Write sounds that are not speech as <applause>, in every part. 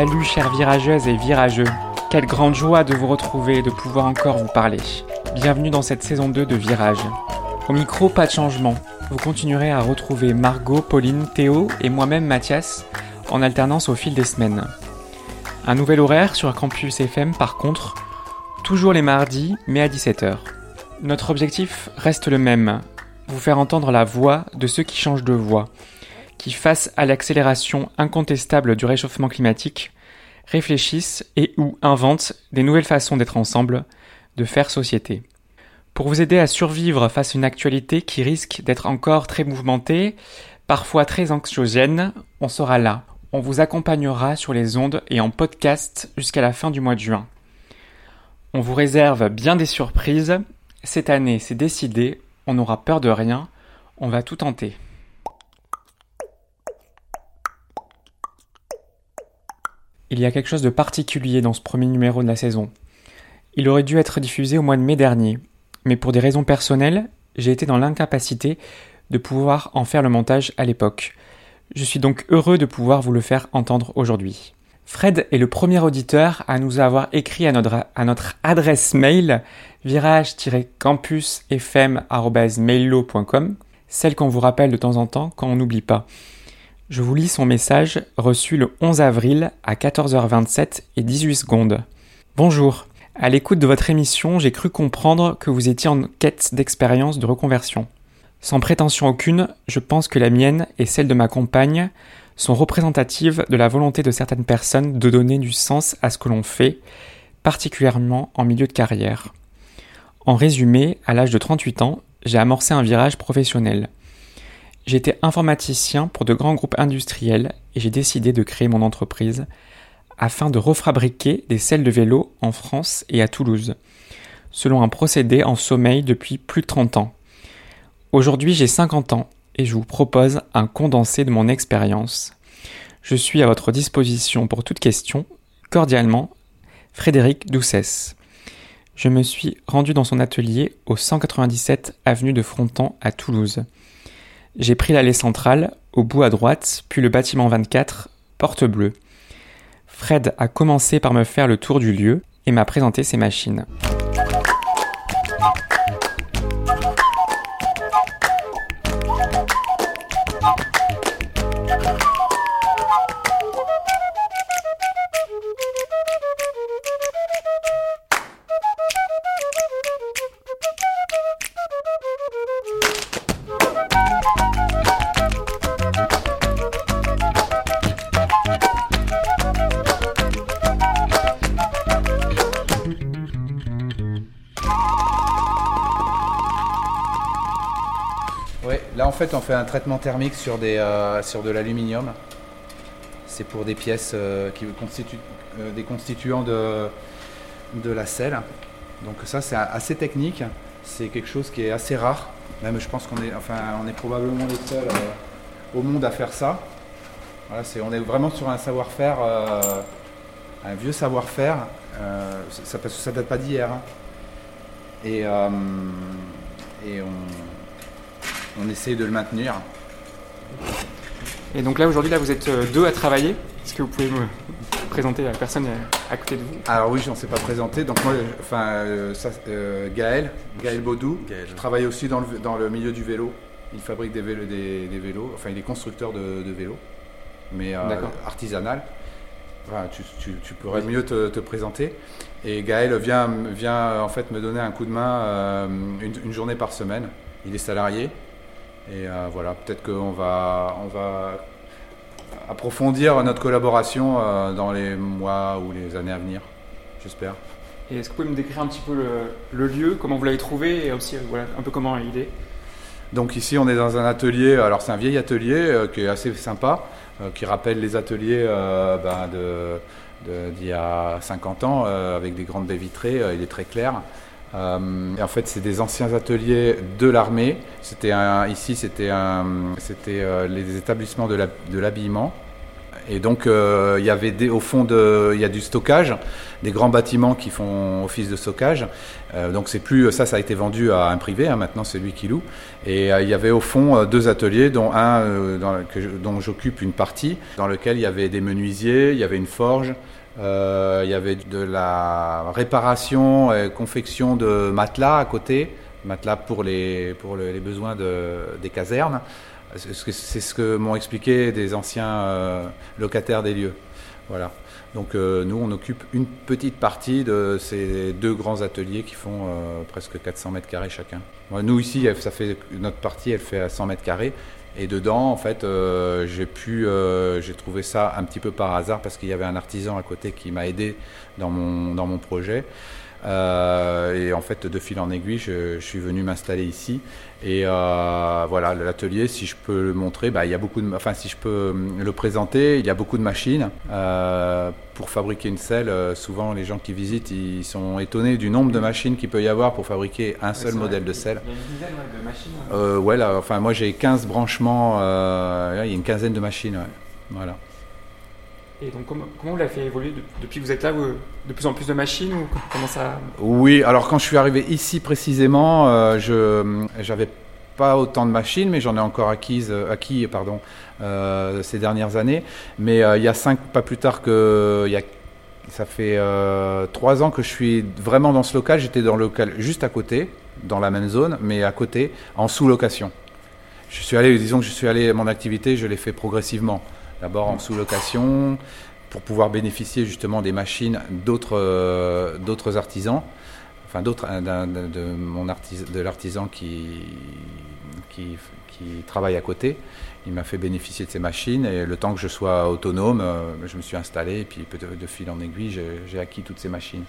Salut chères virageuses et virageux. Quelle grande joie de vous retrouver et de pouvoir encore vous parler. Bienvenue dans cette saison 2 de Virage. Au micro, pas de changement. Vous continuerez à retrouver Margot, Pauline, Théo et moi-même Mathias en alternance au fil des semaines. Un nouvel horaire sur Campus FM par contre, toujours les mardis mais à 17h. Notre objectif reste le même, vous faire entendre la voix de ceux qui changent de voix, qui face à l'accélération incontestable du réchauffement climatique, réfléchissent et ou inventent des nouvelles façons d'être ensemble, de faire société. Pour vous aider à survivre face à une actualité qui risque d'être encore très mouvementée, parfois très anxiogène, on sera là. On vous accompagnera sur les ondes et en podcast jusqu'à la fin du mois de juin. On vous réserve bien des surprises. Cette année, c'est décidé, on n'aura peur de rien, on va tout tenter. Il y a quelque chose de particulier dans ce premier numéro de la saison. Il aurait dû être diffusé au mois de mai dernier, mais pour des raisons personnelles, j'ai été dans l'incapacité de pouvoir en faire le montage à l'époque. Je suis donc heureux de pouvoir vous le faire entendre aujourd'hui. Fred est le premier auditeur à nous avoir écrit à notre, adresse mail virage-campusfm.mailo.com, celle qu'on vous rappelle de temps en temps quand on n'oublie pas. Je vous lis son message reçu le 11 avril à 14h27 et 18 secondes. Bonjour. À l'écoute de votre émission, j'ai cru comprendre que vous étiez en quête d'expérience de reconversion. Sans prétention aucune, je pense que la mienne et celle de ma compagne sont représentatives de la volonté de certaines personnes de donner du sens à ce que l'on fait, particulièrement en milieu de carrière. En résumé, à l'âge de 38 ans, j'ai amorcé un virage professionnel. J'étais informaticien pour de grands groupes industriels et j'ai décidé de créer mon entreprise afin de refabriquer des selles de vélo en France et à Toulouse, selon un procédé en sommeil depuis plus de 30 ans. Aujourd'hui j'ai 50 ans et je vous propose un condensé de mon expérience. Je suis à votre disposition pour toute question. Cordialement, Frédéric Doucès. Je me suis rendu dans son atelier au 197 avenue de Fronton à Toulouse. J'ai pris l'allée centrale, au bout à droite, puis le bâtiment 24, porte bleue. Fred a commencé par me faire le tour du lieu et m'a présenté ses machines. Là en fait on fait un traitement thermique sur, euh, de l'aluminium. C'est pour des pièces euh, qui constituent euh, des constituants de, la selle. Donc ça c'est assez technique, c'est quelque chose qui est assez rare. Même je pense qu'on est, on est probablement les seuls au monde à faire ça. On est vraiment sur un savoir-faire, un vieux savoir-faire. ça, ça date pas d'hier. hein. Et on, on essaye de le maintenir. Et donc là aujourd'hui là vous êtes euh, deux à travailler. Est-ce que vous pouvez me présenter la personne à côté de vous? Alors oui, je ne sais pas présenté. Donc moi, enfin, euh, ça, euh, Gaël, Gaël Baudou, je travaille aussi dans le, dans le milieu du vélo. Il fabrique des vélos, des, des vélos. enfin il est constructeur de, de vélos, mais euh, artisanal. Tu, tu- tu pourrais mieux te, te présenter. Et Gaël vient, vient en fait me donner un coup de main euh, une, une journée par semaine. Il est salarié. Et euh, voilà, peut-être qu'on va, on va approfondir notre collaboration euh, dans les mois ou les années à venir, j'espère. Et est-ce que vous pouvez me décrire un petit peu le, le lieu, comment vous l'avez trouvé et aussi voilà, un peu comment il est? Donc ici, on est dans un atelier. Alors c'est un vieil atelier euh, qui est assez sympa, euh, qui rappelle les ateliers euh, ben, de, de- d'il y a 50 ans, euh, avec des grandes baies vitrées. euh, il est très clair. Euh, en fait, c'est des anciens ateliers de l'armée. C'était ici, c'était euh, les établissements de, l'habillement. Et donc, euh, il y avait au fond il y a du stockage, des grands bâtiments qui font office de stockage. Donc, c'est plus ça, ça a été vendu à un privé. hein, maintenant, c'est lui qui loue. Et il y avait au fond deux ateliers, dont un dont j'occupe une partie, dans lequel il y avait des menuisiers, il y avait une forge, euh, il y avait de la réparation et confection de matelas à côté, matelas pour les, pour le- les besoins de, des casernes. C'est ce que, m'ont expliqué des anciens euh, locataires des lieux. Voilà. Donc euh, nous, on occupe une petite partie de ces deux grands ateliers qui font presque 400 mètres carrés chacun. Nous ici, ça fait notre partie, elle fait à 100 mètres carrés. Et dedans, en fait, euh, j'ai pu, euh, j'ai trouvé ça un petit peu par hasard parce qu'il y avait un artisan à côté qui m'a aidé dans mon projet. Euh, et en fait, de fil en aiguille, je suis venu m'installer ici. Et euh, voilà, l'atelier, si je peux le montrer, bah, il y a beaucoup de, enfin, si je peux le présenter, il y a beaucoup de machines. Euh, pour fabriquer une selle, euh, souvent les gens qui visitent, ils sont étonnés du nombre de machines qu'il peut y avoir pour fabriquer un seul modèle de selle. Il y a une dizaine de machines. hein. Euh, ouais, là, enfin, moi j'ai 15 branchements, euh, il y a une quinzaine de machines. ouais. Voilà. Et donc, comment, comment vous l'avez fait évoluer de- depuis que vous êtes là De plus en plus de machines ou comment ça? Oui, alors quand je suis arrivé ici précisément, euh, je j'avais pas autant de machines, mais j'en ai encore acquises, euh, acquis pardon, euh, ces dernières années. Mais il y a cinq, pas plus tard que il y a, ça fait trois ans que je suis vraiment dans ce local. J'étais dans le local juste à côté, dans la même zone, mais à côté, en sous-location. Je suis allé, disons que je suis allé, mon activité, je l'ai fait progressivement. D'abord en sous-location, pour pouvoir bénéficier justement des machines d'autres euh, artisans, enfin d'autres euh, de, de mon artis- de l'artisan qui, travaille à côté. Il m'a fait bénéficier de ces machines et le temps que je sois autonome, euh, je me suis installé et puis de, de fil en aiguille, j'ai acquis toutes ces machines.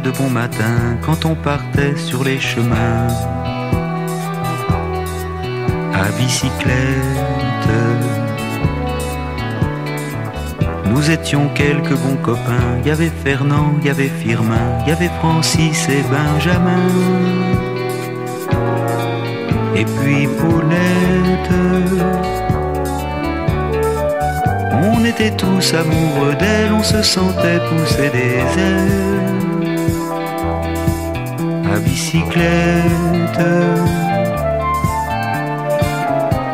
De bon matin, quand on partait sur les chemins, à bicyclette, nous étions quelques bons copains. Il y avait Fernand, il y avait Firmin, il y avait Francis et Benjamin. Et puis Paulette. On était tous amoureux d'elle, on se sentait pousser des ailes à bicyclette.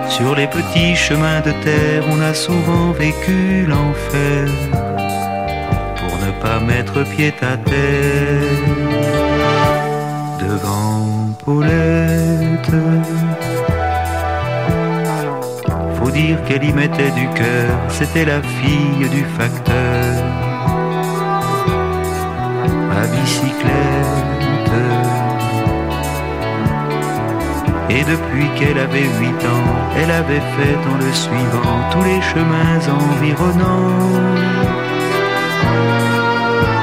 Sur les petits chemins de terre, on a souvent vécu l'enfer pour ne pas mettre pied à terre devant Paulette. Faut dire qu'elle y mettait du cœur, c'était la fille du facteur à bicyclette. Et depuis qu'elle avait huit ans, elle avait fait dans le suivant tous les chemins environnants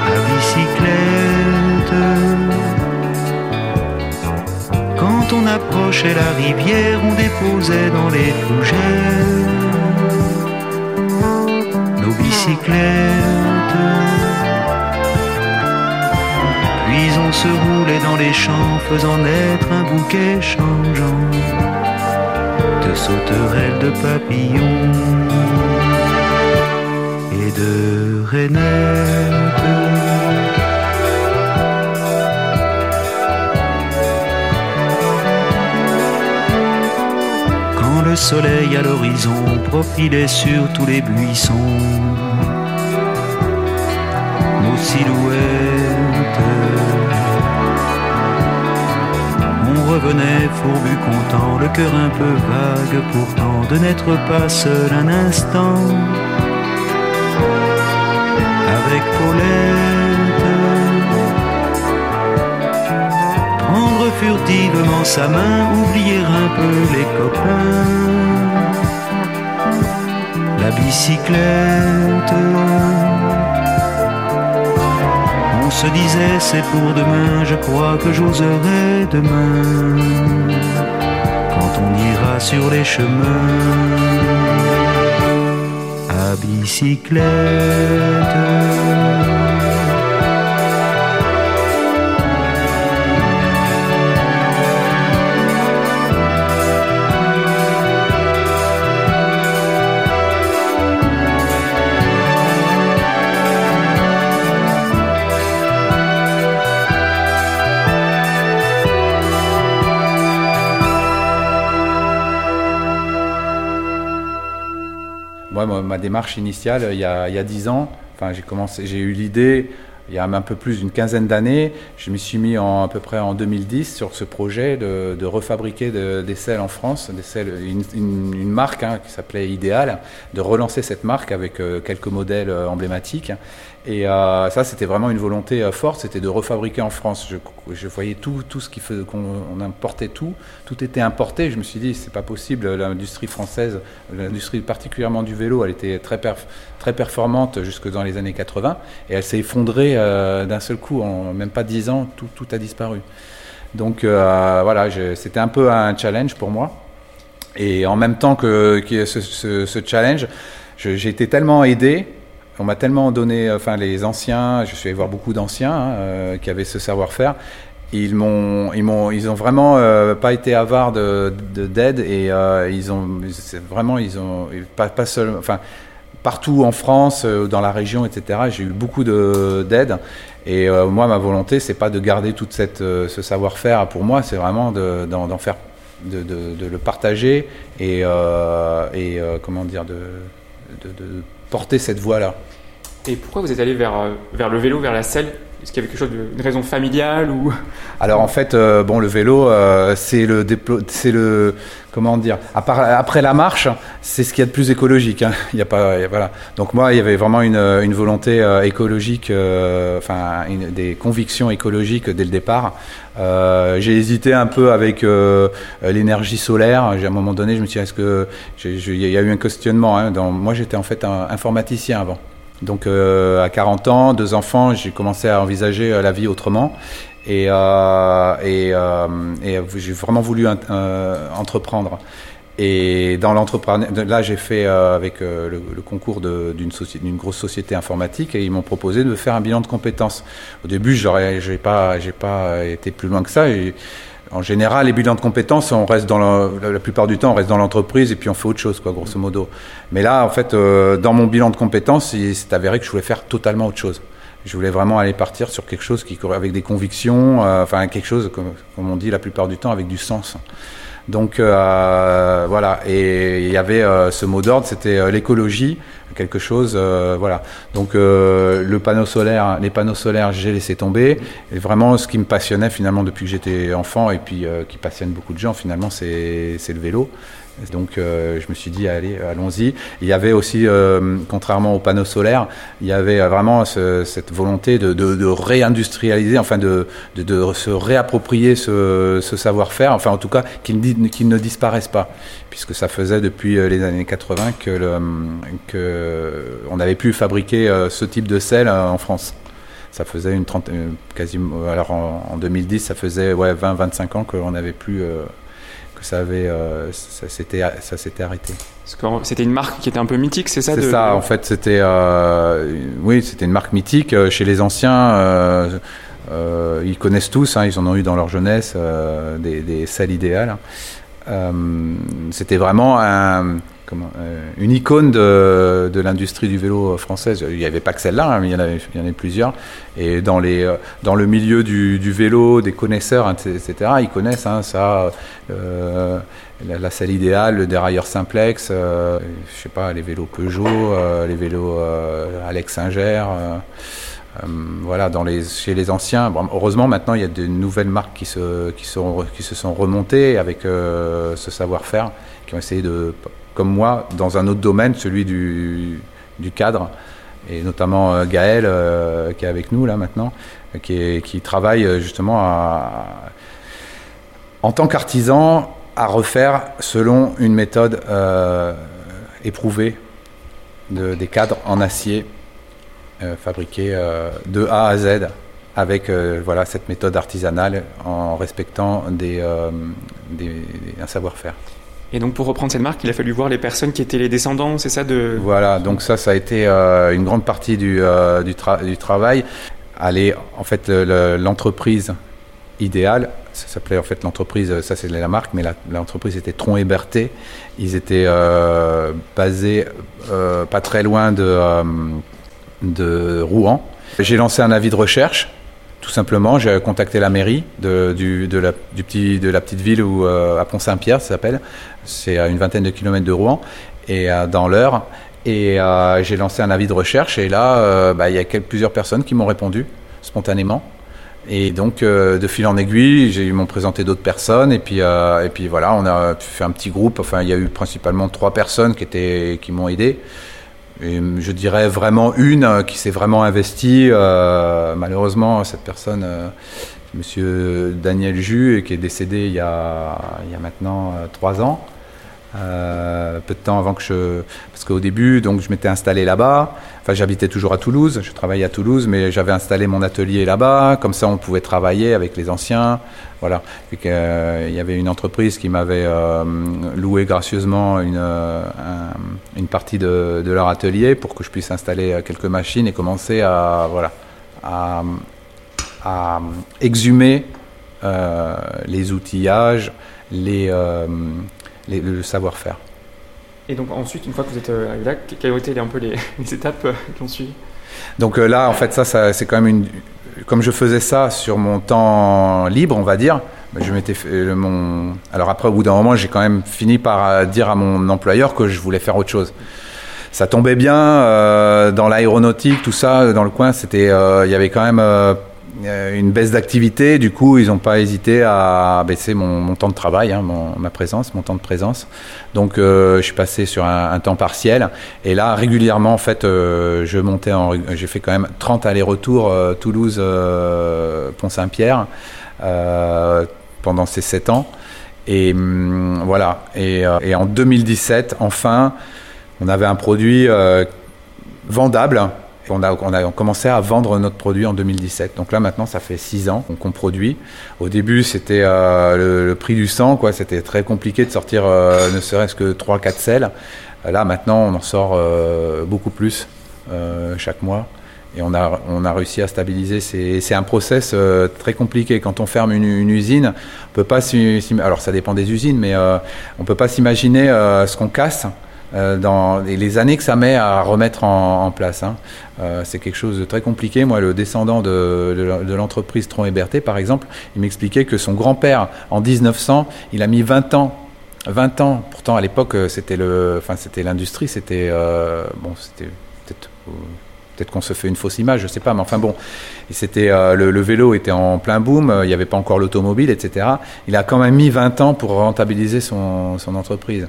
à bicyclette. Quand on approchait la rivière, on déposait dans les fougères nos bicyclettes. Puis on se roulait dans les champs, faisant naître un bouquet changeant de sauterelles, de papillons et de rainettes. Quand le soleil à l'horizon profilait sur tous les buissons nos revenait fourbu content, le cœur un peu vague pourtant, de n'être pas seul un instant. Avec Paulette, prendre furtivement sa main, oublier un peu les copains. La bicyclette se disait c'est pour demain, je crois que j'oserai demain quand on ira sur les chemins à bicyclette. Ma démarche initiale, il y a dix ans, enfin, j'ai commencé, j'ai eu l'idée il y a un peu plus d'une quinzaine d'années. Je me suis mis à peu près en 2010 sur ce projet de, refabriquer des selles en France, une, marque hein, qui s'appelait Idéal, de relancer cette marque avec euh, quelques modèles euh, emblématiques. Et euh, ça, c'était vraiment une volonté forte, c'était de refabriquer en France. Je, voyais tout, tout ce qu'on importait tout, tout était importé. Je me suis dit, c'est pas possible. L'industrie française, l'industrie particulièrement du vélo, elle était très, très performante jusque dans les années 80, et elle s'est effondrée euh, d'un seul coup, en même pas dix ans, tout, a disparu. Donc euh, voilà, c'était un peu un challenge pour moi. Et en même temps que, ce, challenge, j'ai été tellement aidé, on m'a tellement donné, enfin les anciens, je suis allé voir beaucoup d'anciens hein, euh, qui avaient ce savoir-faire. Ils m'ont, ils m'ont, ils ont vraiment pas été avares de, d'aide et ils ont, vraiment, ils ont pas, pas enfin partout en France, euh, dans la région, etc. J'ai eu beaucoup d'aide. Et euh, moi, ma volonté, c'est pas de garder tout euh, ce savoir-faire pour moi, c'est vraiment d'en faire, de, le partager et, et comment dire, de, porter cette voie-là. Et pourquoi vous êtes allé vers, vers le vélo, vers la selle? Est-ce qu'il y avait quelque chose d'une raison familiale ou <laughs> Alors en fait, euh, bon, le vélo, euh, c'est le comment dire après la marche, c'est ce qu'il y a de plus écologique. Hein. Il y a pas, voilà. Donc moi, il y avait vraiment une, une volonté euh, écologique, enfin des convictions écologiques dès le départ. j'ai hésité un peu avec l'énergie solaire. À un moment donné, je me suis dit, est-ce que il y a eu un questionnement. Hein, moi, j'étais en fait un informaticien avant. Donc euh, à 40 ans, deux enfants, j'ai commencé à envisager euh, la vie autrement. Et, euh, et, j'ai vraiment voulu entreprendre. Et dans l'entrepreneuriat, là, j'ai fait avec le, concours d'une d'une grosse société informatique et ils m'ont proposé de faire un bilan de compétences. Au début, j'aurais, j'ai pas, pas été plus loin que ça. Et, en général, les bilans de compétences, on reste dans la, plupart du temps, on reste dans l'entreprise et puis on fait autre chose, quoi, grosso modo. Mais là, en fait, euh, dans mon bilan de compétences, il s'est avéré que je voulais faire totalement autre chose. Je voulais vraiment aller partir sur quelque chose qui avec des convictions, euh, enfin quelque chose, comme, on dit la plupart du temps, avec du sens. Donc euh, voilà, et il y avait euh, ce mot d'ordre, c'était euh, l'écologie, quelque chose, voilà. Donc le panneau solaire, les panneaux solaires, j'ai laissé tomber. Et vraiment, ce qui me passionnait finalement depuis que j'étais enfant et puis qui passionne beaucoup de gens, finalement, c'est le vélo. Donc euh, je me suis dit, allez, allons-y. Il y avait aussi, euh, contrairement aux panneaux solaires, il y avait vraiment cette volonté de, réindustrialiser, enfin de, se réapproprier ce, savoir-faire, enfin en tout cas qu'il ne disparaisse pas, puisque ça faisait depuis euh, les années 80 que, que on n'avait plus fabriqué ce type de sel en France ça faisait une trentaine, quasiment, alors en, 2010, ça faisait ouais, 20-25 ans qu'on n'avait plus ça avait, euh, ça s'était, ça s'était arrêté. C'était une marque qui était un peu mythique, c'est ça C'est ça, en fait, c'était, euh, oui, c'était une marque mythique euh, chez les anciens. ils connaissent tous, hein, ils en ont eu dans leur jeunesse des, des salles idéales. c'était vraiment un, euh, une icône de, l'industrie du vélo française. Il n'y avait pas que celle-là, hein, mais il y, en avait, plusieurs. Et dans, les, euh, dans le milieu du, vélo, des connaisseurs, etc., ils connaissent hein, ça, euh, la, salle idéale, le dérailleur simplex, je sais pas, les vélos Peugeot, les vélos Alex Singer. Euh, voilà, dans les, chez les anciens, heureusement maintenant il y a de nouvelles marques qui se, qui sont, qui se sont remontées avec euh, ce savoir-faire, qui ont essayé de, comme moi, dans un autre domaine, celui du, du cadre, et notamment euh, Gaël euh, qui est avec nous là maintenant, qui, est- qui travaille euh, justement à, en tant qu'artisan à refaire selon une méthode euh, éprouvée de, des cadres en acier euh, fabriqués euh, de A à Z avec euh, voilà, cette méthode artisanale en respectant euh, des- un savoir-faire. Et donc pour reprendre cette marque, il a fallu voir les personnes qui étaient les descendants, c'est ça. Voilà, donc ça, ça a été euh, une grande partie du, euh, du, tra- du travail. Aller, en fait, le- le- l'entreprise idéale, ça s'appelait en fait l'entreprise, ça c'est la marque, mais l'entreprise était Tron et. Ils étaient euh, basés pas très loin de, de Rouen. J'ai lancé un avis de recherche, tout simplement. J'ai contacté la mairie de, du, de, la, du petit, de la petite ville où, euh, à Pont-Saint-Pierre, ça s'appelle. C'est à une vingtaine de kilomètres de Rouen, et euh, dans l'heure. Et euh, j'ai lancé un avis de recherche, et là, euh, bah, il y a quel- plusieurs personnes qui m'ont répondu spontanément. Et donc, euh, de fil en aiguille, ils m'ont présenté d'autres personnes, et puis, euh, et puis voilà, on a fait un petit groupe. Enfin, il y a eu principalement trois personnes qui, étaient, qui m'ont aidé. Et je dirais vraiment une euh, qui s'est vraiment investie. euh, malheureusement, cette personne, euh, Monsieur Daniel Jus, qui est décédé il y a, maintenant trois ans. Euh, peu de temps avant que je, parce qu'au début, donc je m'étais installé là-bas. Enfin, j'habitais toujours à Toulouse. Je travaillais à Toulouse, mais j'avais installé mon atelier là-bas. Comme ça, on pouvait travailler avec les anciens. Voilà. Euh, il y avait une entreprise qui m'avait euh, loué gracieusement une, un- une partie de, leur atelier pour que je puisse installer quelques machines et commencer à, voilà, à, exhumer les outillages, les, les- le savoir-faire. Et donc ensuite, une fois que vous êtes euh, arrivé là, que- quelles ont été un peu les, <laughs> les étapes euh, qui ont suivi? Donc euh, là, en fait, ça, ça c'est quand même une. Comme je faisais ça sur mon temps libre, on va dire, ben, je m'étais mon. Alors après, au bout d'un moment, j'ai quand même fini par dire à mon employeur que je voulais faire autre chose. Ça tombait bien euh, dans l'aéronautique, tout ça, dans le coin, c'était, euh, il y avait quand même euh, une baisse d'activité. Du coup, ils n'ont pas hésité à baisser mon, temps de travail, hein, mon- ma présence, mon temps de présence. Donc, euh, je suis passé sur un, temps partiel. Et là, régulièrement, en fait, euh, je montais j'ai fait quand même 30 allers-retours euh, Toulouse, euh, Pont-Saint-Pierre euh, pendant ces 7 ans. Et hum, voilà. Et, euh, en 2017, enfin, on avait un produit euh, vendable. On a, commencé à vendre notre produit en 2017. Donc là, maintenant, ça fait 6 ans qu'on produit. Au début, c'était euh, le, prix du sang, quoi. C'était très compliqué de sortir euh, ne serait-ce que 3-4 selles. Là, maintenant, on en sort euh, beaucoup plus chaque mois. Et on a, réussi à stabiliser. C'est un process très compliqué. Quand on ferme une, usine, on peut pas alors ça dépend des usines, mais on peut pas s'imaginer ce qu'on casse euh, et les années que ça met à remettre en, place. hein. Euh, c'est quelque chose de très compliqué. Moi, le descendant de, l'entreprise Tron et Berthet, par exemple, il m'expliquait que son grand-père, en 1900, il a mis 20 ans 20 ans. Pourtant, à l'époque, euh, c'était l'industrie, c'était, euh, bon, c'était peut-être, euh, qu'on se fait une fausse image, je sais pas, mais enfin bon, c'était, euh, le, vélo était en plein boom, euh, il n'y avait pas encore l'automobile, etc. Il a quand même mis 20 ans pour rentabiliser son entreprise,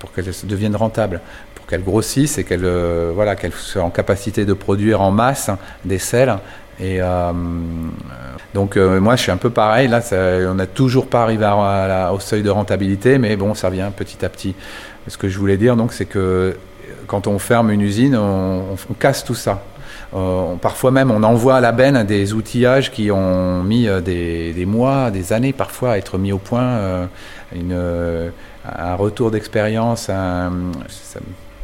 pour qu'elle se devienne rentable, pour qu'elle grossisse et qu'elle, euh, voilà, qu'elle soit en capacité de produire en masse des selles. Et euh, donc euh, moi je suis un peu pareil, là on n'a toujours pas arrivé au seuil de rentabilité, mais bon ça vient petit à petit. Ce que je voulais dire donc c'est que quand on ferme une usine, on casse tout ça. Euh, parfois même on envoie à la benne des outillages qui ont mis euh, des, des mois, des années parfois à être mis au point, euh, une, euh, un retour d'expérience. à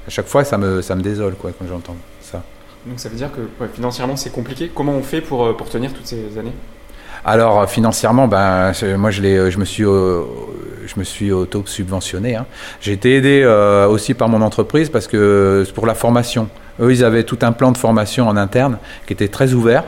chaque fois ça me, ça me désole quoi, quand j'entends ça. Donc ça veut dire que ouais, financièrement c'est compliqué. Comment on fait pour, pour tenir toutes ces années? Alors financièrement, ben moi je je me suis, je me suis auto subventionné. Hein. J'ai été aidé euh, aussi par mon entreprise parce que c'est pour la formation. Eux, ils avaient tout un plan de formation en interne qui était très ouvert.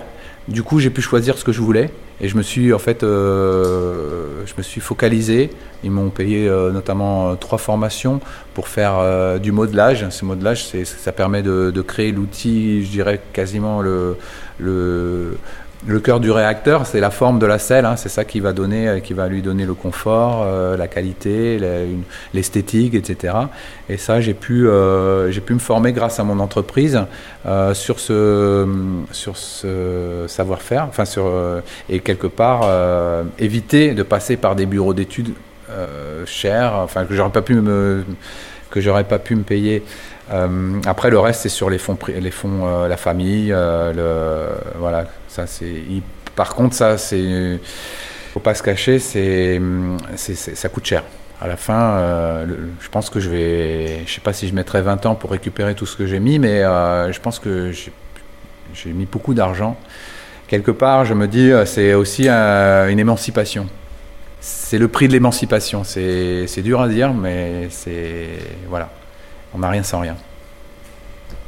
Du coup, j'ai pu choisir ce que je voulais Et je me suis en fait, euh, je me suis focalisé. Ils m'ont payé euh, notamment euh, trois formations pour faire euh, du modelage. Ce modelage, ça permet de, de créer l'outil, je dirais quasiment le, le, le cœur du réacteur, c'est la forme de la selle. hein. c'est ça qui va donner, euh, qui va lui donner le confort, euh, la qualité, l'esthétique, etc. Et ça, j'ai pu, euh, pu me former grâce à mon entreprise euh, sur ce, sur ce savoir-faire, enfin sur et quelque part éviter de passer par des bureaux d'études chers, enfin que j'aurais pas pu me que j'aurais pas pu me payer. Euh, après le reste c'est sur les fonds, les fonds, euh, la famille, euh, voilà, ça c'est. Par contre ça c'est, faut pas se cacher, c'est, ça coûte cher. À la fin, je pense que je vais, je sais pas si je mettrai 20 ans pour récupérer tout ce que j'ai mis, mais je pense que j'ai, mis beaucoup d'argent. Quelque part, je me dis, c'est aussi une émancipation. C'est le prix de l'émancipation. C'est dur à dire, mais c'est voilà, on n'a rien sans rien.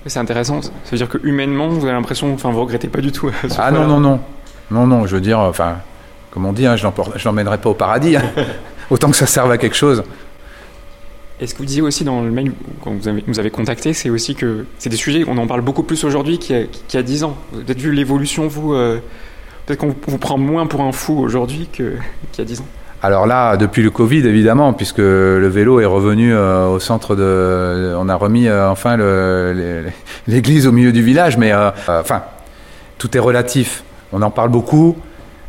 C'est intéressant. Ça veut dire que humainement, vous avez l'impression, enfin, vous regrettez pas du tout. ce Ah non non non non non, je veux dire, enfin, comme on dit, hein, je l'emmènerai pas au paradis. hein. <laughs> Autant que ça serve à quelque chose. Et ce que vous disiez aussi dans le mail, quand vous avez, nous avez contacté, c'est aussi que c'est des sujets, on en parle beaucoup plus aujourd'hui qu'il y, a- qu'il y a 10 ans. Vous avez peut-être vu l'évolution, vous, euh, peut-être qu'on vous- prend moins pour un fou aujourd'hui qu'il y a 10 ans. Alors là, depuis le Covid, évidemment, puisque le vélo est revenu euh, au centre de, on a remis euh, enfin l'église au milieu du village, mais euh, enfin, tout est relatif. On en parle beaucoup.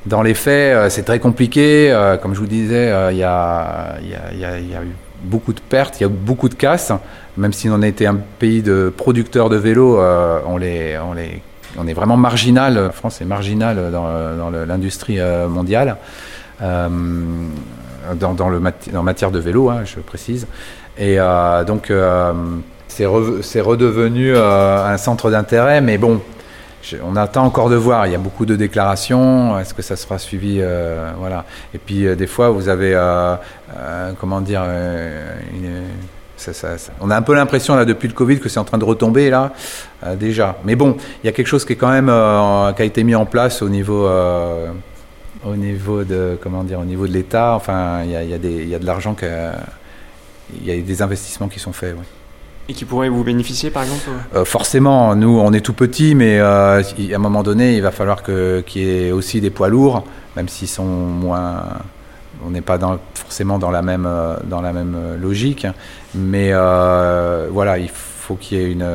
Dans les faits, c'est très compliqué. Comme je vous disais, il y, a, eu beaucoup de pertes, il y a eu beaucoup de casses. Même si on a un pays de producteurs de vélos, on, est vraiment marginal. La France est marginale dans, l'industrie mondiale. Euh, dans, le mat- en matière de vélo, hein, je précise. Et euh, donc, euh, c'est re- redevenu un centre d'intérêt, mais bon, on attend encore de voir. Il y a beaucoup de déclarations. Est-ce que ça sera suivi Voilà. Et puis, des fois, vous avez, comment dire, on a un peu l'impression là depuis le Covid que c'est en train de retomber là déjà. Mais bon, il y a quelque chose qui est quand même qui a été mis en place au niveau au niveau de comment dire au niveau de l'État. Enfin, il y a, y a y a de l'argent il y a des investissements qui sont faits. oui. Et qui pourrait vous bénéficier, par exemple Euh, forcément, nous, on est tout petit, mais euh, à un moment donné, il va falloir que- qu'il y ait aussi des poids lourds, même s'ils sont moins. On n'est pas dans- forcément dans la même, euh, dans la même logique, mais euh, voilà, il faut qu'il y ait une.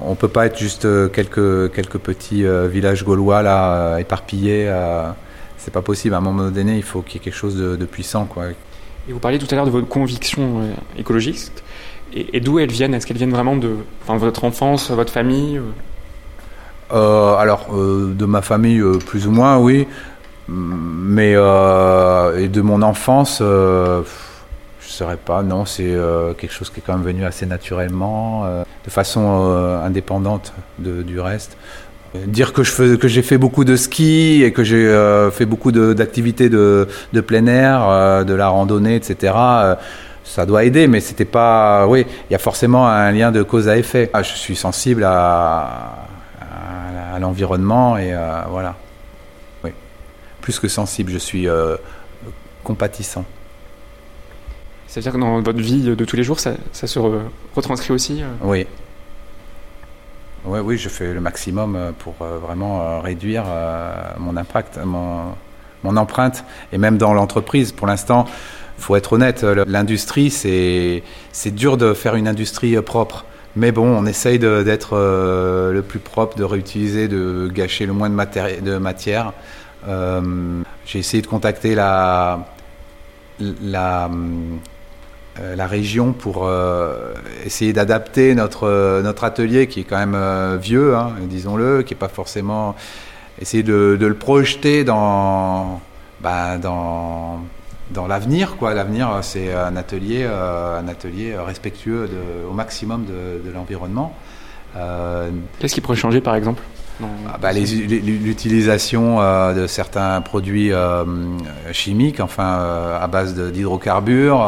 on peut pas être juste quelques, quelques petits villages gaulois là, éparpillés. C'est pas possible. À un moment donné, il faut qu'il y ait quelque chose de, de puissant, quoi. Et vous parliez tout à l'heure de vos convictions euh, écologistes. Et, et d'où elles viennent? Est-ce qu'elles viennent vraiment de enfin, votre enfance, votre famille euh? Euh, alors, euh, de ma famille, euh, plus ou moins, oui. Mais et de mon enfance, je ne saurais pas. Non, c'est quelque chose qui est quand même venu assez naturellement, de façon indépendante de- du reste. Dire que je fais- que j'ai fait beaucoup de ski et que j'ai euh, fait beaucoup d'activités de, de plein air, euh, de la randonnée, etc. euh, ça doit aider, mais c'était pas. Oui, il y a forcément un lien de cause à effet. Ah, je suis sensible à, à, à l'environnement et voilà. Oui. Plus que sensible, je suis compatissant. C'est-à-dire que dans votre vie de tous les jours, ça, ça se re- retranscrit aussi Oui. Oui, oui, je fais le maximum euh, pour euh, vraiment euh, réduire mon impact, mon, mon empreinte, et même dans l'entreprise. Pour l'instant, faut être honnête, l'industrie, c'est c'est dur de faire une industrie propre. Mais bon, on essaye d'être le plus propre, de réutiliser, de gâcher le moins de, matéri- de matière. J'ai essayé de contacter la, la, euh, la région pour euh, essayer d'adapter notre, euh, notre atelier qui est quand même euh, vieux, hein, disons-le, qui n'est pas forcément. essayer de, le projeter dans, bah, dans, dans l'avenir. quoi. L'avenir, c'est un atelier, euh, un atelier respectueux au maximum de, l'environnement. Euh, Qu'est-ce qui pourrait changer, par exemple? Ah bah, L'utilisation euh, de certains produits euh, chimiques, enfin euh, à base d'hydrocarbures,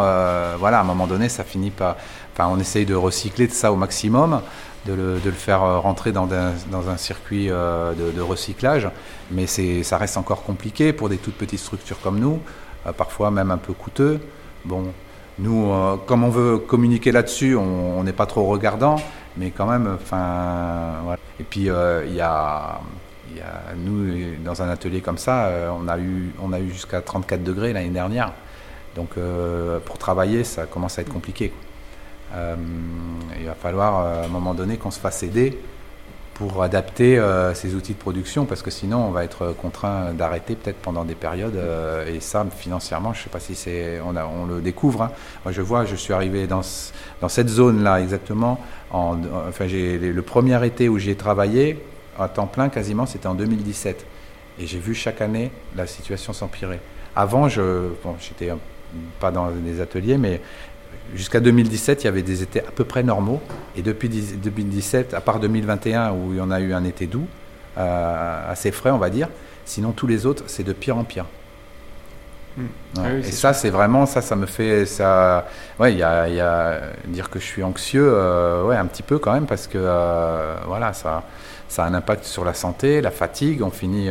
voilà, à un moment donné, ça finit par. Enfin, on essaye de recycler de ça au maximum. de le, faire rentrer dans un, dans un circuit de, de recyclage, mais ça reste encore compliqué pour des toutes petites structures comme nous, parfois même un peu coûteux. Bon, nous, euh, comme on veut communiquer là-dessus, on n'est pas trop regardant, mais quand même, enfin, voilà. Et puis euh, il y a, nous, dans un atelier comme ça, euh, on a eu, on a eu jusqu'à 34 degrés l'année dernière. Donc pour travailler, ça commence à être compliqué. il va falloir à un moment donné qu'on se fasse aider pour adapter euh, ces outils de production, parce que sinon on va être contraint d'arrêter peut-être pendant des périodes. euh, et ça, financièrement, je ne sais pas si c'est, on, on le découvre. hein. Moi, je vois, je suis arrivé dans, dans cette zone-là exactement. En, enfin, le premier été où j'ai travaillé à temps plein, quasiment, c'était en 2017. Et j'ai vu chaque année la situation s'empirer. Avant, je, bon, pas dans des ateliers, mais jusqu'à 2017, il y avait des étés à peu près normaux. Et depuis 10 2017, à part 2021 où il y en a eu un été doux, euh, assez frais, on va dire, sinon tous les autres, c'est de pire en pire. Mm. Ouais. Ah oui, et ça, c'est vraiment ça, ça me fait ça. Ouais, il y a, il y a- dire que je suis anxieux, euh, ouais, un petit peu quand même, parce que euh, voilà, ça, ça a un impact sur la santé, la fatigue. On finit,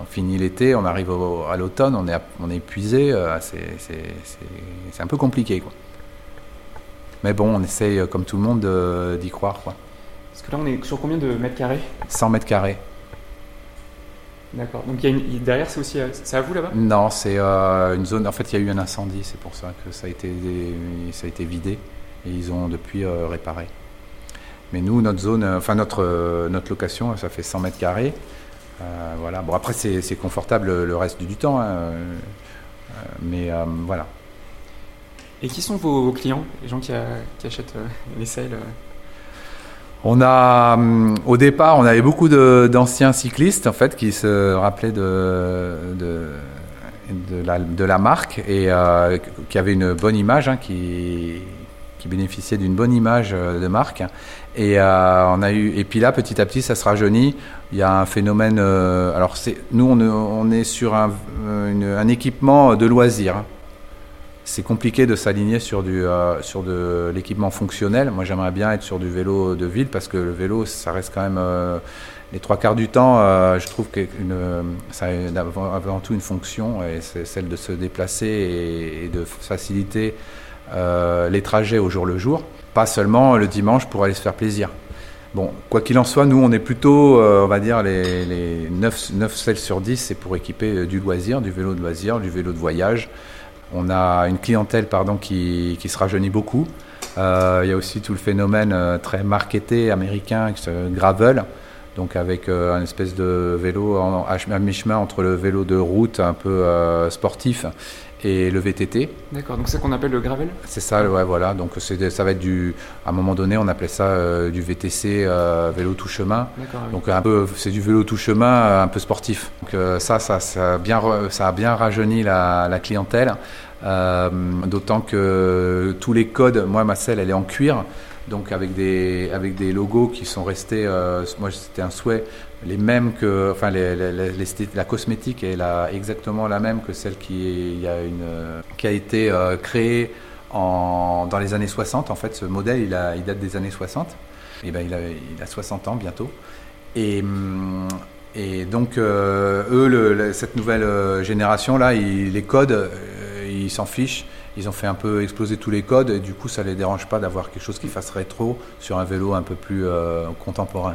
on finit l'été, on arrive au- à l'automne, on est, on est épuisé. euh, c'est, un peu compliqué, quoi. Mais bon, on essaye, euh, comme tout le monde, de- d'y croire, quoi. Parce que là, on est sur combien de mètres carrés? 100 mètres carrés. D'accord. Donc il y a une- derrière, c'est aussi. euh, C'est à vous là-bas? Non, c'est euh, une zone. En fait, il y a eu un incendie, c'est pour ça que ça a été, ça a été vidé et ils ont depuis réparé. Mais nous, notre zone, enfin notre, notre location, ça fait 100 mètres carrés. Euh, voilà. Bon, après, c'est confortable le- reste du temps, hein, euh, mais euh, voilà. Et qui sont vos, vos clients? Les gens qui, a- qui achètent les selles On a, hum, au départ, on avait beaucoup d'anciens cyclistes en fait qui se rappelaient de, de, de la, de la marque et euh, qui avaient une bonne image, hein, qui, qui bénéficiaient d'une bonne image de marque. Et euh, on a eu, et puis là, petit à petit, ça se rajeunit. Il y a un phénomène. euh, alors, c'est, nous, on, on est sur un, euh, équipement de loisirs. C'est compliqué de s'aligner sur, du, euh, sur de l'équipement fonctionnel. Moi, j'aimerais bien être sur du vélo de ville parce que le vélo, ça reste quand même euh, les trois quarts du temps. euh, je trouve que euh, ça a avant, tout une fonction et c'est celle de se déplacer et, de faciliter euh, les trajets au jour le jour. Pas seulement le dimanche pour aller se faire plaisir. Bon, quoi qu'il en soit, nous, on est plutôt, euh, on va dire, les, les 9, 9 selles sur 10, c'est pour équiper euh, du loisir, du vélo de loisir, du vélo de voyage. On a une clientèle pardon, qui, qui se rajeunit beaucoup. Euh, il y a aussi tout le phénomène très marketé américain, gravel, donc avec un espèce de vélo à, mi-chemin entre le vélo de route un peu sportif et le VTT. D'accord. Donc c'est qu'on appelle le gravel? C'est ça, ouais, voilà. Donc ça va être du. À un moment donné, on appelait ça euh, du VTC, euh, vélo tout chemin. D'accord. oui. Donc un peu, c'est du vélo tout chemin, euh, un peu sportif. Donc euh, ça, ça, ça a bien, ça a bien rajeuni la, la clientèle. D'autant que tous les codes, moi ma selle, elle est en cuir, donc avec des, avec des logos qui sont restés. euh, moi, c'était un souhait, les mêmes que, enfin, la cosmétique est exactement la même que celle qui, a été euh, créée dans les années 60. En fait, ce modèle, il, date des années 60. Et ben, il a, il a 60 ans bientôt. Et, et donc, euh, eux, cette nouvelle euh, génération-là, les codes, ils s'en fichent. Ils ont fait un peu exploser tous les codes et du coup, ça les dérange pas d'avoir quelque chose qui fasse rétro sur un vélo un peu plus contemporain.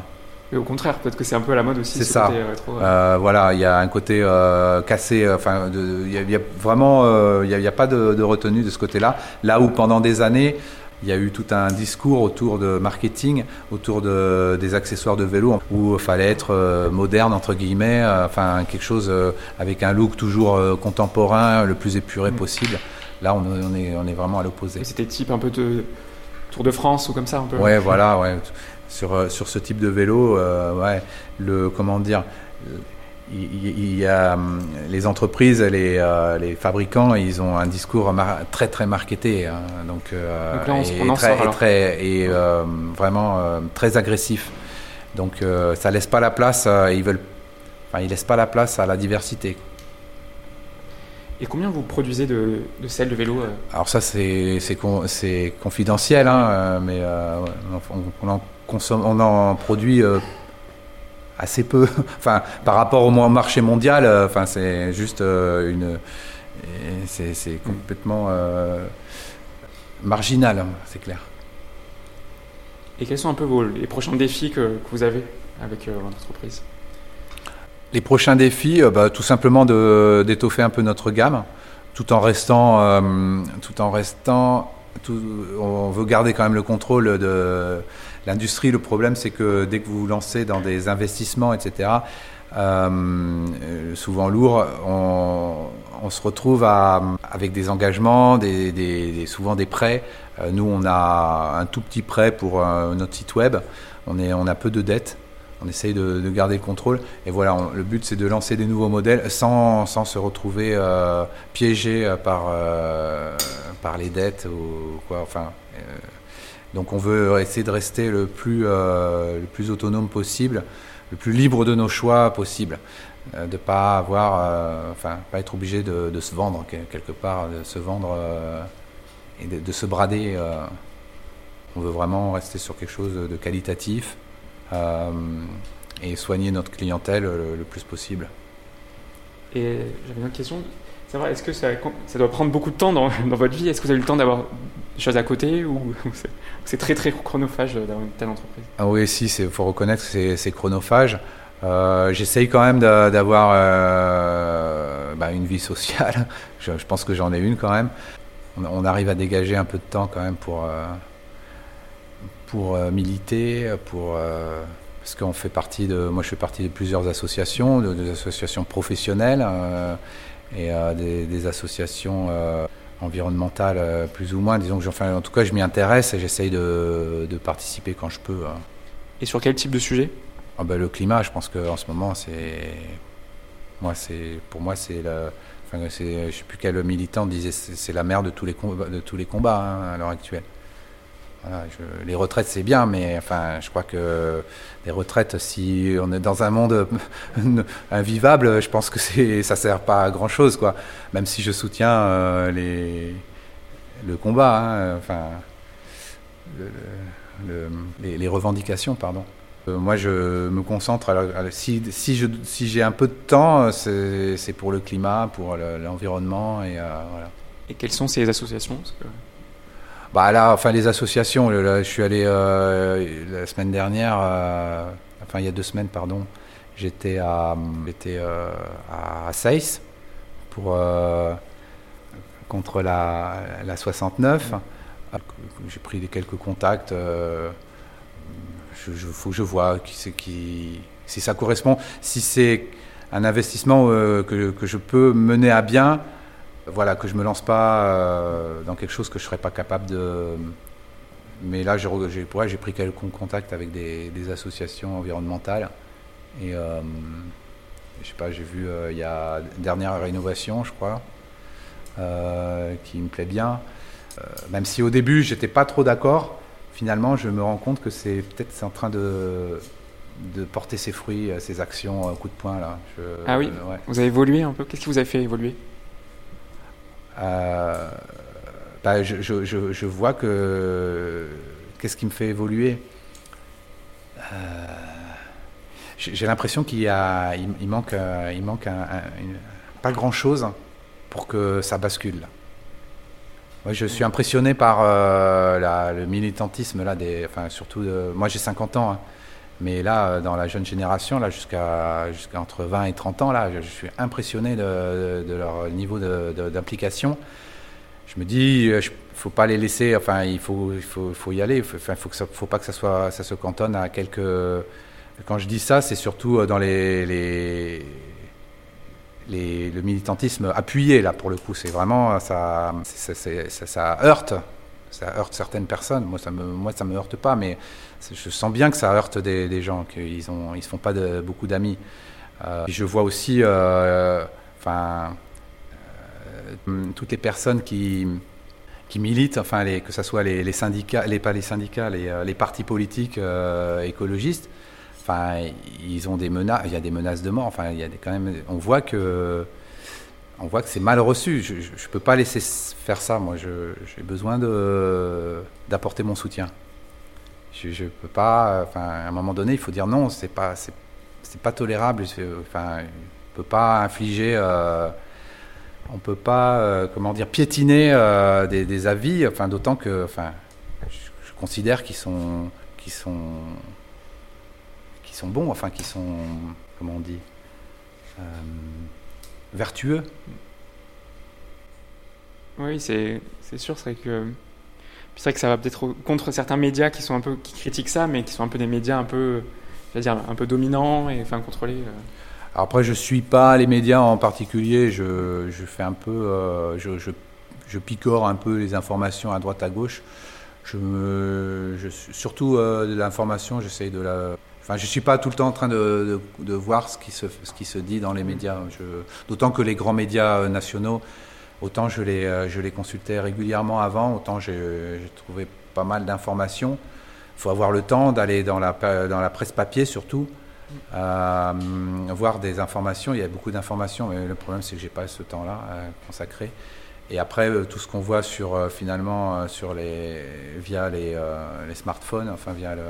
Mais au contraire, peut-être que c'est un peu à la mode aussi. C'est ce ça. côté rétro, ouais. Euh, voilà, il y a un côté euh, cassé. euh, Enfin, il y, a- il y a vraiment, euh, il n'y a, pas de, de retenue de ce côté-là. Là où pendant des années, il y a eu tout un discours autour de marketing, autour de, des accessoires de vélo, où il fallait être euh, moderne entre guillemets, euh, enfin quelque chose euh, avec un look toujours euh, contemporain, le plus épuré Mm. possible. Là, on, on est, on est vraiment à l'opposé. C'était type un peu de Tour de France ou comme ça un peu. Ouais, voilà, ouais. Sur, euh, sur ce type de vélo, euh, ouais, le, comment dire, euh, il, y a hum, les entreprises, les, euh, les fabricants, ils ont un discours très très marketé, hein, donc, euh, Donc là, on- et on en très, sort, et alors. très- et euh, vraiment très agressif. Donc ça laisse pas la place, ils veulent, enfin ils laissent pas la place à la diversité. Et combien vous produisez de, de selles de vélo Alors ça, c'est c'est con- c'est confidentiel, hein, mais on, on en consomme, on en produit euh, assez peu. <laughs> enfin, par rapport au marché mondial, euh, enfin, c'est juste euh, une, c'est complètement marginal, hein, c'est clair. Et quels sont un peu vos, les prochains défis que, que vous avez avec euh, votre entreprise? Les prochains défis, euh, bah, tout simplement d'étoffer un peu notre gamme, tout en restant, euh, tout en restant, tout- on veut garder quand même le contrôle de l'industrie. Le problème, c'est que dès que vous vous lancez dans des investissements, etc., euh, souvent lourds, on, se retrouve avec des engagements, souvent des prêts. Euh, nous, on a un tout petit prêt pour euh, notre site web. On, a peu de dettes. On essaye de, de garder le contrôle. Et voilà, le but, c'est de lancer des nouveaux modèles sans, se retrouver piégé par, par les dettes. Ou quoi. Enfin, donc, on veut essayer de rester le plus, euh, le plus autonome possible, le plus libre de nos choix possible. Euh, de pas avoir, euh, enfin, pas être obligé de, se vendre quel- quelque part, de se vendre et de, se brader. on veut vraiment rester sur quelque chose de qualitatif et soigner notre clientèle le, le plus possible. Et j'avais une autre question. Savoir, est-ce que ça, doit prendre beaucoup de temps dans, <laughs> votre vie? Est-ce que vous avez eu le temps d'avoir des choses à côté ou, <laughs> c'est, c'est très très chronophage d'avoir une telle entreprise? Ah oui, si, il faut reconnaître que c'est- c'est chronophage. Euh, J'essaye quand même d'a- d'avoir euh, bah, une vie sociale. <laughs> Je, pense que j'en ai une quand même. On, arrive à dégager un peu de temps quand même pour, euh, pour euh, militer, pour, euh, parce qu'on fait partie de, moi je fais partie de plusieurs associations, de- des associations professionnelles euh, et euh, des, des associations euh, environnementales euh, plus ou moins. Disons que j'en fais, en tout cas je m'y intéresse et j'essaye de, de participer quand je peux. hein. Et sur quel type de sujet? Ah ben, le climat, je pense qu'en ce moment, c'est. Moi, c'est. Pour moi, c'est le. Enfin, je sais plus quel militant disait c'est, c'est la mère de tous les combats, de tous les combats hein, à l'heure actuelle. Les retraites, c'est bien, mais enfin, je crois que les retraites, si on est dans un monde <laughs> invivable, je pense que ça sert pas à grand chose, quoi. Même si je soutiens euh, le combat, hein, enfin, le- le- le- les, revendications, pardon. Euh, moi, je me concentre. La- si j'ai un peu de temps, c'est pour le climat, pour le- l'environnement et euh, voilà. Et quelles sont ces associations? Bah là, enfin les associations. là, je suis allé euh, la semaine dernière, euh, enfin il y a deux semaines, pardon. J'étais à euh, à Seyss pour contre la, la 69. J'ai pris quelques contacts. je, je- faut que je vois qui qui, si ça correspond, si c'est un investissement euh, que, que je peux mener à bien. Voilà, que je me lance pas euh, dans quelque chose que je serais pas capable de. Mais là, j'ai ouais, pris quelques contacts avec des, des associations environnementales et euh, je sais pas, j'ai vu euh, il y a une dernière rénovation, je crois, euh, qui me plaît bien. Même si au début j'étais pas trop d'accord, finalement je me rends compte que c'est peut-être en train de de porter ses fruits, ses actions coup de poing là. Je- Ah oui ouais. Vous avez évolué un peu Qu'est-ce qui vous a fait évoluer? Euh, bah, je, je- je- vois que qu'est-ce qui me fait évoluer? Euh, J'ai l'impression qu'il il, il manque, euh, il manque pas grand-chose pour que ça bascule. Moi, je suis impressionné par le militantisme là, des, enfin surtout, moi j'ai 50 ans, hein, mais là euh, dans la jeune génération, là jusqu'à jusqu'à entre 20 et 30 ans, là, je, suis impressionné de, leur niveau d'implication. Je me dis, il faut pas les laisser, enfin il faut, il faut, faut y aller, il enfin, faut que faut pas que ça soit, ça se cantonne à quelques. Quand je dis ça, c'est surtout dans les, les, le militantisme appuyé là pour le coup. C'est vraiment ça, ça, ça heurte, ça heurte certaines personnes. Moi ça me, moi ça me heurte pas, mais je sens bien que ça heurte des, gens, qu'ils ils se font pas beaucoup d'amis. Euh, je vois aussi, euh, euh, toutes les personnes qui militent, que ce soit les, syndicats, les pas les syndicats, les, partis politiques écologistes, ils ont des menaces, il y a des menaces de mort, on voit que c'est mal reçu. Je ne peux pas laisser faire ça. Moi, j'ai besoin d'apporter mon soutien. Je ne peux pas. Enfin, à un moment donné, il faut dire non. C'est pas, c'est pas tolérable. Enfin, on peut pas infliger. Euh, on peut pas, euh, comment dire, piétiner euh, des, avis. Enfin, d'autant que, enfin, je, considère qu'ils sont, qu'ils sont, qui sont bons. Enfin, qui sont, comment on dit vertueux. Oui, c'est sûr, c'est que c'est vrai que ça va peut-être contre certains médias qui sont un peu qui critiquent ça, mais qui sont un peu des médias un peu, dire, un peu dominants et enfin contrôlés. Euh. Après, je suis pas les médias en particulier. Je, je fais un peu, euh, je, je, picore un peu les informations à droite à gauche. Je me, je, surtout euh, de l'information, j'essaye de la Enfin, je ne suis pas tout le temps en train de, de, voir ce qui, se, ce qui se dit dans les médias. D'autant que les grands médias nationaux, autant je les, euh, je les consultais régulièrement avant, autant j'ai trouvé pas mal d'informations. Il faut avoir le temps d'aller dans la, dans la presse papier surtout, euh, voir des informations. Il y a beaucoup d'informations, mais le problème c'est que j'ai pas ce temps-là consacré. Et après, tout ce qu'on voit sur finalement sur les, via les, les smartphones, enfin via le,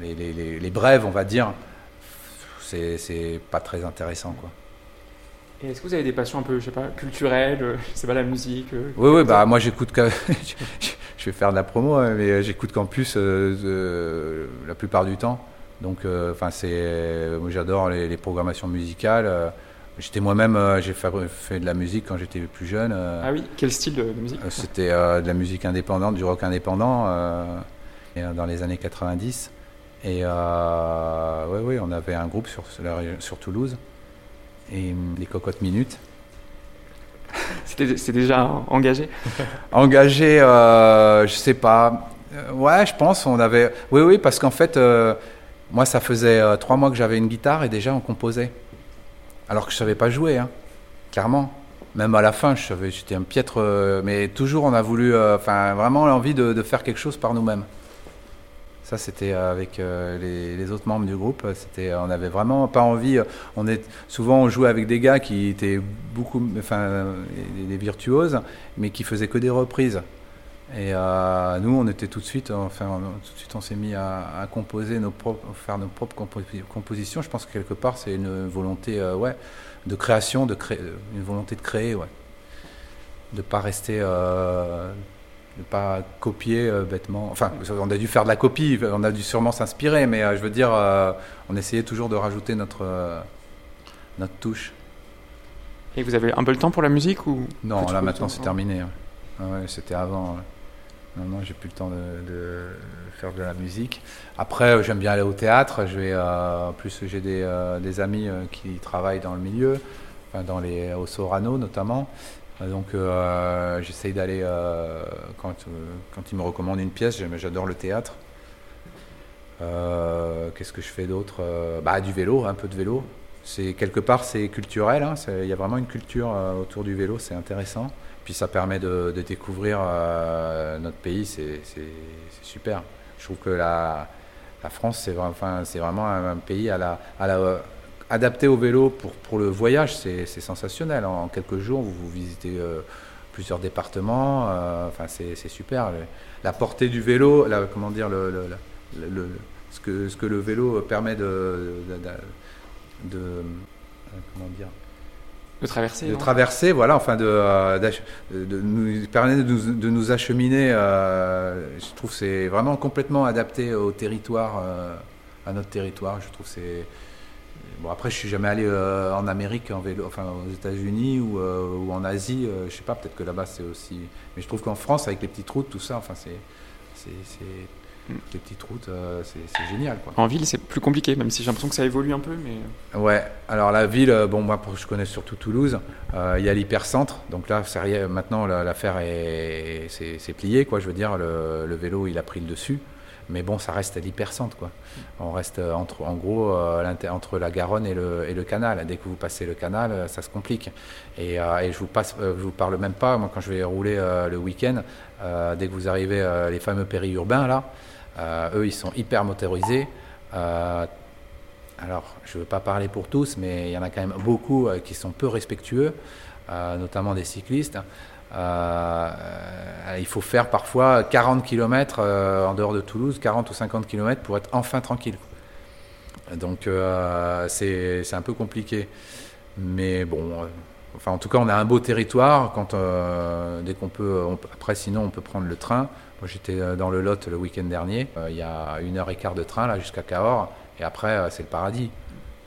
les, brèves, on va dire, c'est pas très intéressant. Quoi. Et est-ce que vous avez des passions un peu, je sais pas, culturelles, euh, c'est pas la musique euh, Oui, oui, bah moi j'écoute, <laughs> je vais faire de la promo, hein, mais euh, j'écoute Campus la plupart du temps. Donc, enfin, c'est, moi j'adore les, programmations musicales. J'étais moi-même, j'ai fait, de la musique quand j'étais plus jeune. ah oui, quel style de, musique? C'était de la musique indépendante, du rock indépendant, dans les années 90. Et oui, oui, on avait un groupe sur, sur Toulouse, et les Cocottes Minutes. <laughs> C'était déjà engagé? <laughs> Engagé, euh, je sais pas. Euh, ouais, je pense. On avait. Oui, oui, parce qu'en fait, euh, moi, ça faisait trois mois que j'avais une guitare et déjà on composait. Alors que je savais pas jouer, hein, clairement. Même à la fin, je savais, j'étais un piètre, mais toujours on a voulu, enfin, vraiment l'envie de, de, faire quelque chose par nous-mêmes. Ça, c'était avec euh, les, autres membres du groupe. C'était, on n'avait vraiment pas envie. On est souvent on jouait avec des gars qui étaient beaucoup, enfin, des virtuoses, mais qui faisaient que des reprises. Et euh, nous, on était tout de suite, enfin, tout de suite, on s'est mis à, composer nos propres, faire nos propres compositions. Je pense que quelque part, c'est une volonté, euh, ouais, de création, de créer, une volonté de créer, ouais, de pas rester ne pas copier euh, bêtement. Enfin, on a dû faire de la copie, on a dû sûrement s'inspirer, mais euh, je veux dire, euh, on essayait toujours de rajouter notre, notre touche. Et vous avez un peu le temps pour la musique ou Non, là maintenant c'est terminé. Ah c'était avant. Non, non, j'ai plus le temps de, faire de la musique. Après, j'aime bien aller au théâtre. Je vais, en plus, j'ai des, des, amis qui travaillent dans le milieu, dans les, au Sorano notamment. Donc euh, j'essaye d'aller, euh, quand, euh, quand ils me recommandent une pièce, j'adore le théâtre. Qu'est-ce que je fais d'autre bah, Du vélo, un peu de vélo. Quelque part, c'est culturel. Hein, il y a vraiment une culture autour du vélo, c'est intéressant. Puis ça permet de, découvrir notre pays, c'est, super. Je trouve que la, la France, c'est vraiment un, pays à la, à la adapté au vélo pour, pour le voyage, c'est sensationnel. En quelques jours, vous, vous visitez euh, plusieurs départements. Euh, c'est super. La portée du vélo, la, comment dire, le, le, ce, que, ce que le vélo permet de, de, de comment dire, de traverser. De traverser, voilà, enfin de, de, de nous, de nous acheminer. je trouve c'est vraiment complètement adapté au territoire, à notre territoire. Je trouve c'est Bon, après, je suis jamais allé euh, en Amérique, en vélo, enfin aux États-Unis ou, euh, ou, en Asie. Je euh, je sais pas, peut-être que là-bas c'est aussi. Mais je trouve qu'en France, avec les petites routes, tout ça, enfin c'est, c'est, mm. les petites routes, c'est, génial. Quoi. En ville, c'est plus compliqué, même si j'ai l'impression que ça évolue un peu, mais. Ouais. Alors la ville, bon, moi, je connais surtout Toulouse. Il y a l'hypercentre, donc là, maintenant, l'affaire est, c'est, plié, quoi. Je veux dire, le, le vélo, il a pris le dessus. Mais bon, ça reste l'hypercentre, quoi. On reste entre, en gros euh, entre la Garonne et le, et le, canal. Dès que vous passez le canal, euh, ça se complique. Et, euh, et je vous passe, je vous parle même pas. Moi, quand je vais rouler le week-end, dès que vous arrivez les fameux périurbains là, eux, ils sont hyper motorisés. alors je ne veux pas parler pour tous, mais il y en a quand même beaucoup qui sont peu respectueux, notamment des cyclistes. Il faut faire parfois 40 km en dehors de Toulouse, 40 ou 50 km pour être enfin tranquille. Donc c'est un peu compliqué. Mais bon, Enfin, en tout cas, on a un beau territoire. Quand, euh, dès qu'on peut, après, sinon, on peut prendre le train. Moi, j'étais euh, dans le Lot le week-end dernier. Euh, il y a une heure et quart de train là jusqu'à Cahors, et après, c'est le paradis.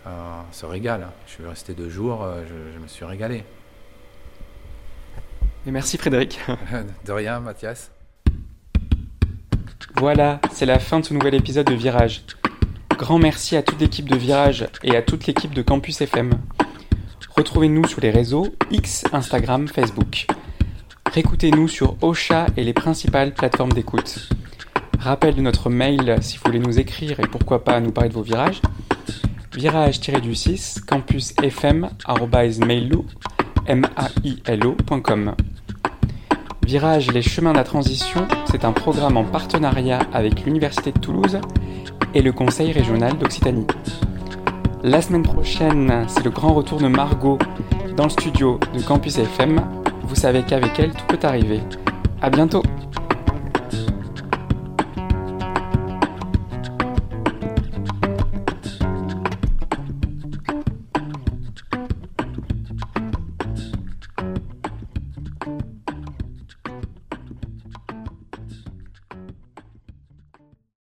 on se régale. Je suis resté deux jours. Je, me suis régalé. Et merci Frédéric. <laughs> de rien, Mathias. Voilà, c'est la fin de ce nouvel épisode de Virage. Grand merci à toute l'équipe de Virage et à toute l'équipe de Campus FM. Retrouvez-nous sur les réseaux X, Instagram, Facebook. Réécoutez-nous sur Ocha et les principales plateformes d'écoute. Rappel de notre mail si vous voulez nous écrire et pourquoi pas nous parler de vos virages. Virage-du-6 campusfm.mailo.com Virage les chemins de la transition, c'est un programme en partenariat avec l'Université de Toulouse et le Conseil régional d'Occitanie. La semaine prochaine, c'est le grand retour de Margot dans le studio de Campus FM. Vous savez qu'avec elle, tout peut arriver. À bientôt!